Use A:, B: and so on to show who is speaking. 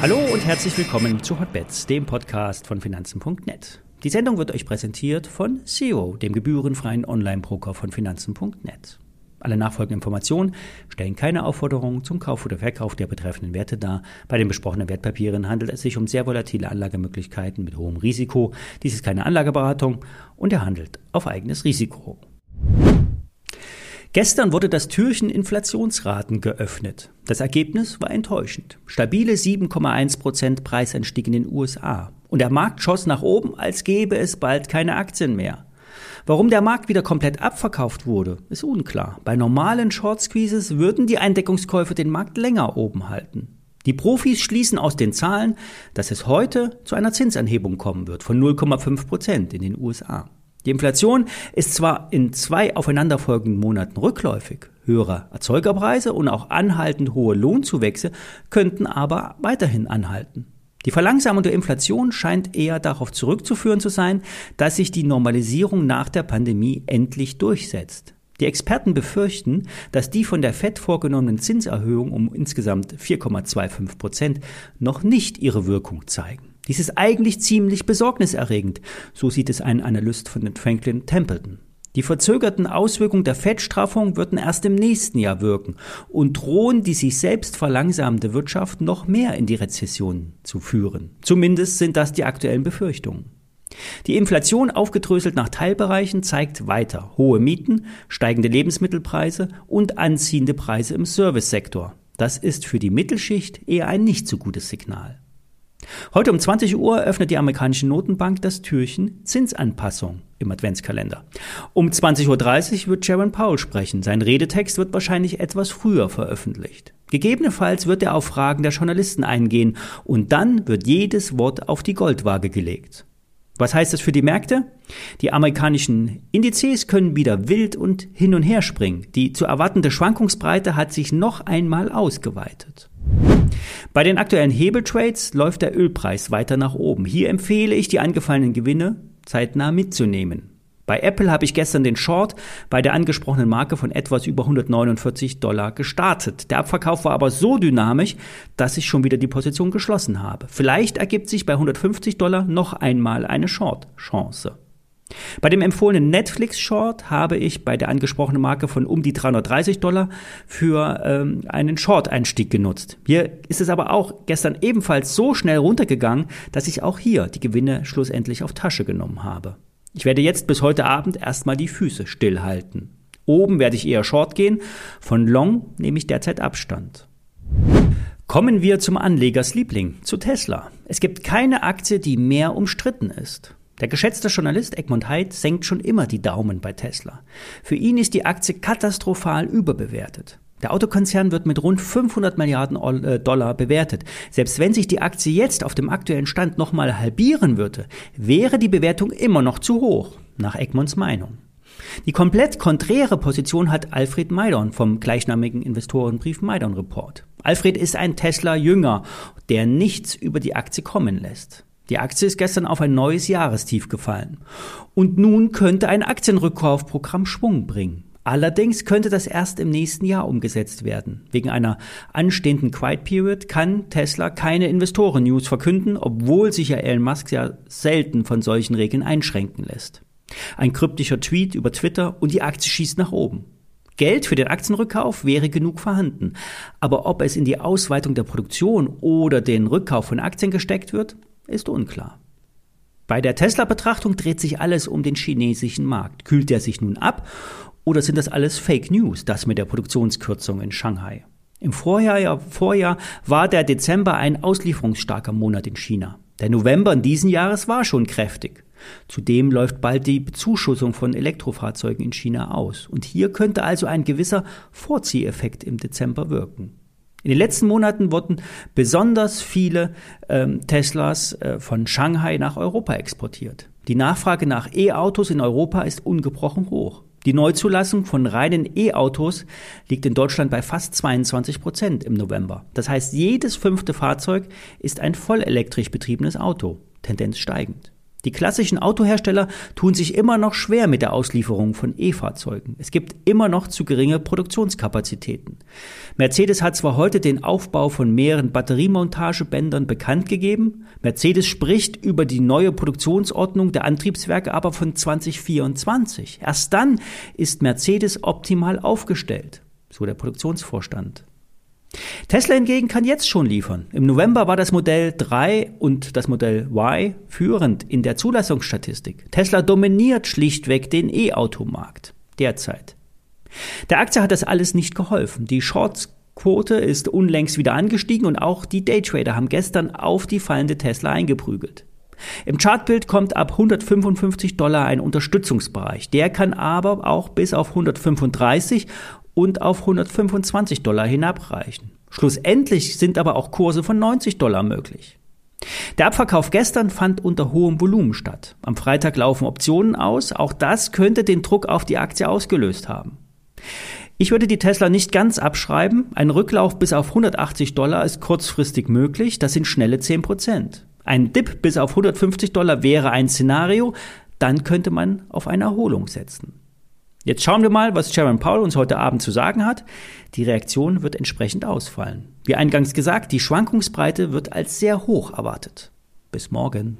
A: Hallo und herzlich willkommen zu Hotbets, dem Podcast von Finanzen.net. Die Sendung wird euch präsentiert von Zero, dem gebührenfreien Online-Broker von Finanzen.net. Alle nachfolgenden Informationen stellen keine Aufforderung zum Kauf oder Verkauf der betreffenden Werte dar. Bei den besprochenen Wertpapieren handelt es sich um sehr volatile Anlagemöglichkeiten mit hohem Risiko. Dies ist keine Anlageberatung und er handelt auf eigenes Risiko. Gestern wurde das Türchen Inflationsraten geöffnet. Das Ergebnis war enttäuschend. Stabile 7,1 Prozent Preisanstieg in den USA. Und der Markt schoss nach oben, als gäbe es bald keine Aktien mehr. Warum der Markt wieder komplett abverkauft wurde, ist unklar. Bei normalen Short Squeezes würden die Eindeckungskäufe den Markt länger oben halten. Die Profis schließen aus den Zahlen, dass es heute zu einer Zinsanhebung kommen wird von 0,5 Prozent in den USA. Die Inflation ist zwar in zwei aufeinanderfolgenden Monaten rückläufig, höhere Erzeugerpreise und auch anhaltend hohe Lohnzuwächse könnten aber weiterhin anhalten. Die Verlangsamung der Inflation scheint eher darauf zurückzuführen zu sein, dass sich die Normalisierung nach der Pandemie endlich durchsetzt. Die Experten befürchten, dass die von der Fed vorgenommenen Zinserhöhungen um insgesamt 4,25 Prozent noch nicht ihre Wirkung zeigen. Dies ist eigentlich ziemlich besorgniserregend, so sieht es ein Analyst von Franklin Templeton. Die verzögerten Auswirkungen der Fettstraffung würden erst im nächsten Jahr wirken und drohen die sich selbst verlangsamende Wirtschaft noch mehr in die Rezession zu führen. Zumindest sind das die aktuellen Befürchtungen. Die Inflation aufgedröselt nach Teilbereichen zeigt weiter hohe Mieten, steigende Lebensmittelpreise und anziehende Preise im Servicesektor. Das ist für die Mittelschicht eher ein nicht so gutes Signal. Heute um 20 Uhr öffnet die amerikanische Notenbank das Türchen Zinsanpassung im Adventskalender. Um 20.30 Uhr wird Sharon Powell sprechen. Sein Redetext wird wahrscheinlich etwas früher veröffentlicht. Gegebenenfalls wird er auf Fragen der Journalisten eingehen und dann wird jedes Wort auf die Goldwaage gelegt. Was heißt das für die Märkte? Die amerikanischen Indizes können wieder wild und hin und her springen. Die zu erwartende Schwankungsbreite hat sich noch einmal ausgeweitet. Bei den aktuellen Hebeltrades läuft der Ölpreis weiter nach oben. Hier empfehle ich, die angefallenen Gewinne zeitnah mitzunehmen. Bei Apple habe ich gestern den Short bei der angesprochenen Marke von etwas über 149 Dollar gestartet. Der Abverkauf war aber so dynamisch, dass ich schon wieder die Position geschlossen habe. Vielleicht ergibt sich bei 150 Dollar noch einmal eine Short-Chance. Bei dem empfohlenen Netflix-Short habe ich bei der angesprochenen Marke von um die 330 Dollar für ähm, einen Short-Einstieg genutzt. Hier ist es aber auch gestern ebenfalls so schnell runtergegangen, dass ich auch hier die Gewinne schlussendlich auf Tasche genommen habe. Ich werde jetzt bis heute Abend erstmal die Füße stillhalten. Oben werde ich eher Short gehen, von Long nehme ich derzeit Abstand. Kommen wir zum Anlegersliebling, zu Tesla. Es gibt keine Aktie, die mehr umstritten ist. Der geschätzte Journalist Egmont Heid senkt schon immer die Daumen bei Tesla. Für ihn ist die Aktie katastrophal überbewertet. Der Autokonzern wird mit rund 500 Milliarden äh, Dollar bewertet. Selbst wenn sich die Aktie jetzt auf dem aktuellen Stand nochmal halbieren würde, wäre die Bewertung immer noch zu hoch, nach Egmonts Meinung. Die komplett konträre Position hat Alfred Maidon vom gleichnamigen Investorenbrief Maidon Report. Alfred ist ein Tesla-Jünger, der nichts über die Aktie kommen lässt. Die Aktie ist gestern auf ein neues Jahrestief gefallen. Und nun könnte ein Aktienrückkaufprogramm Schwung bringen. Allerdings könnte das erst im nächsten Jahr umgesetzt werden. Wegen einer anstehenden Quiet Period kann Tesla keine Investoren-News verkünden, obwohl sich ja Elon Musk ja selten von solchen Regeln einschränken lässt. Ein kryptischer Tweet über Twitter und die Aktie schießt nach oben. Geld für den Aktienrückkauf wäre genug vorhanden. Aber ob es in die Ausweitung der Produktion oder den Rückkauf von Aktien gesteckt wird, ist unklar. Bei der Tesla-Betrachtung dreht sich alles um den chinesischen Markt. Kühlt der sich nun ab oder sind das alles Fake News, das mit der Produktionskürzung in Shanghai? Im Vorjahr, Vorjahr war der Dezember ein auslieferungsstarker Monat in China. Der November in diesen Jahres war schon kräftig. Zudem läuft bald die Bezuschussung von Elektrofahrzeugen in China aus. Und hier könnte also ein gewisser Vorzieheffekt im Dezember wirken. In den letzten Monaten wurden besonders viele ähm, Teslas äh, von Shanghai nach Europa exportiert. Die Nachfrage nach E-Autos in Europa ist ungebrochen hoch. Die Neuzulassung von reinen E-Autos liegt in Deutschland bei fast 22 Prozent im November. Das heißt, jedes fünfte Fahrzeug ist ein vollelektrisch betriebenes Auto, Tendenz steigend. Die klassischen Autohersteller tun sich immer noch schwer mit der Auslieferung von E-Fahrzeugen. Es gibt immer noch zu geringe Produktionskapazitäten. Mercedes hat zwar heute den Aufbau von mehreren Batteriemontagebändern bekannt gegeben, Mercedes spricht über die neue Produktionsordnung der Antriebswerke aber von 2024. Erst dann ist Mercedes optimal aufgestellt, so der Produktionsvorstand. Tesla hingegen kann jetzt schon liefern. Im November war das Modell 3 und das Modell Y führend in der Zulassungsstatistik. Tesla dominiert schlichtweg den E-Automarkt derzeit. Der Aktie hat das alles nicht geholfen. Die Shorts-Quote ist unlängst wieder angestiegen und auch die Daytrader haben gestern auf die fallende Tesla eingeprügelt. Im Chartbild kommt ab 155 Dollar ein Unterstützungsbereich. Der kann aber auch bis auf 135 und auf 125 Dollar hinabreichen. Schlussendlich sind aber auch Kurse von 90 Dollar möglich. Der Abverkauf gestern fand unter hohem Volumen statt. Am Freitag laufen Optionen aus. Auch das könnte den Druck auf die Aktie ausgelöst haben. Ich würde die Tesla nicht ganz abschreiben. Ein Rücklauf bis auf 180 Dollar ist kurzfristig möglich. Das sind schnelle 10 Prozent. Ein Dip bis auf 150 Dollar wäre ein Szenario. Dann könnte man auf eine Erholung setzen. Jetzt schauen wir mal, was Sharon Paul uns heute Abend zu sagen hat. Die Reaktion wird entsprechend ausfallen. Wie eingangs gesagt, die Schwankungsbreite wird als sehr hoch erwartet. Bis morgen.